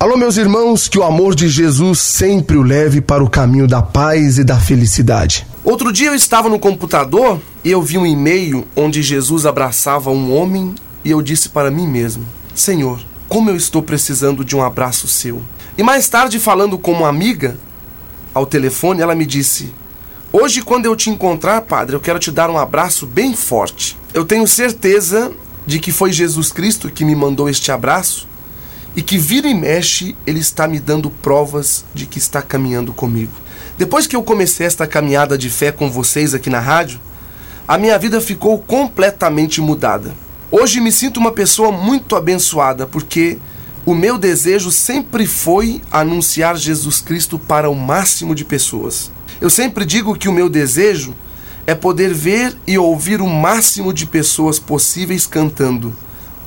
Alô, meus irmãos, que o amor de Jesus sempre o leve para o caminho da paz e da felicidade. Outro dia eu estava no computador e eu vi um e-mail onde Jesus abraçava um homem e eu disse para mim mesmo: Senhor, como eu estou precisando de um abraço seu. E mais tarde, falando com uma amiga ao telefone, ela me disse: Hoje, quando eu te encontrar, padre, eu quero te dar um abraço bem forte. Eu tenho certeza de que foi Jesus Cristo que me mandou este abraço e que vira e mexe ele está me dando provas de que está caminhando comigo. Depois que eu comecei esta caminhada de fé com vocês aqui na rádio, a minha vida ficou completamente mudada. Hoje me sinto uma pessoa muito abençoada porque o meu desejo sempre foi anunciar Jesus Cristo para o máximo de pessoas. Eu sempre digo que o meu desejo é poder ver e ouvir o máximo de pessoas possíveis cantando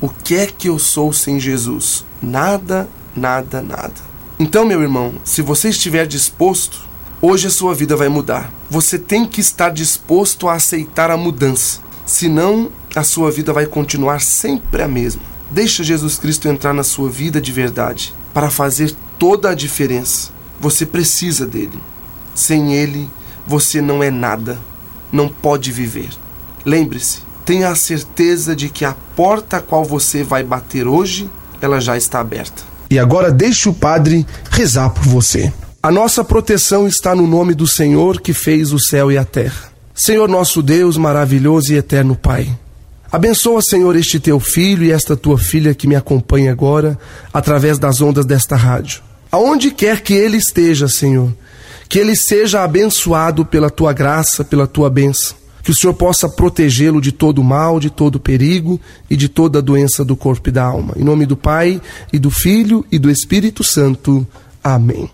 o que é que eu sou sem Jesus? Nada, nada, nada. Então, meu irmão, se você estiver disposto, hoje a sua vida vai mudar. Você tem que estar disposto a aceitar a mudança. Senão, a sua vida vai continuar sempre a mesma. Deixa Jesus Cristo entrar na sua vida de verdade para fazer toda a diferença. Você precisa dele. Sem ele, você não é nada. Não pode viver. Lembre-se, tenha a certeza de que a porta a qual você vai bater hoje, ela já está aberta. E agora deixe o Padre rezar por você. A nossa proteção está no nome do Senhor que fez o céu e a terra. Senhor nosso Deus, maravilhoso e eterno Pai. Abençoa, Senhor, este teu filho e esta tua filha que me acompanha agora através das ondas desta rádio. Aonde quer que ele esteja, Senhor, que ele seja abençoado pela tua graça, pela tua bênção que o Senhor possa protegê-lo de todo mal, de todo perigo e de toda doença do corpo e da alma. Em nome do Pai, e do Filho e do Espírito Santo. Amém.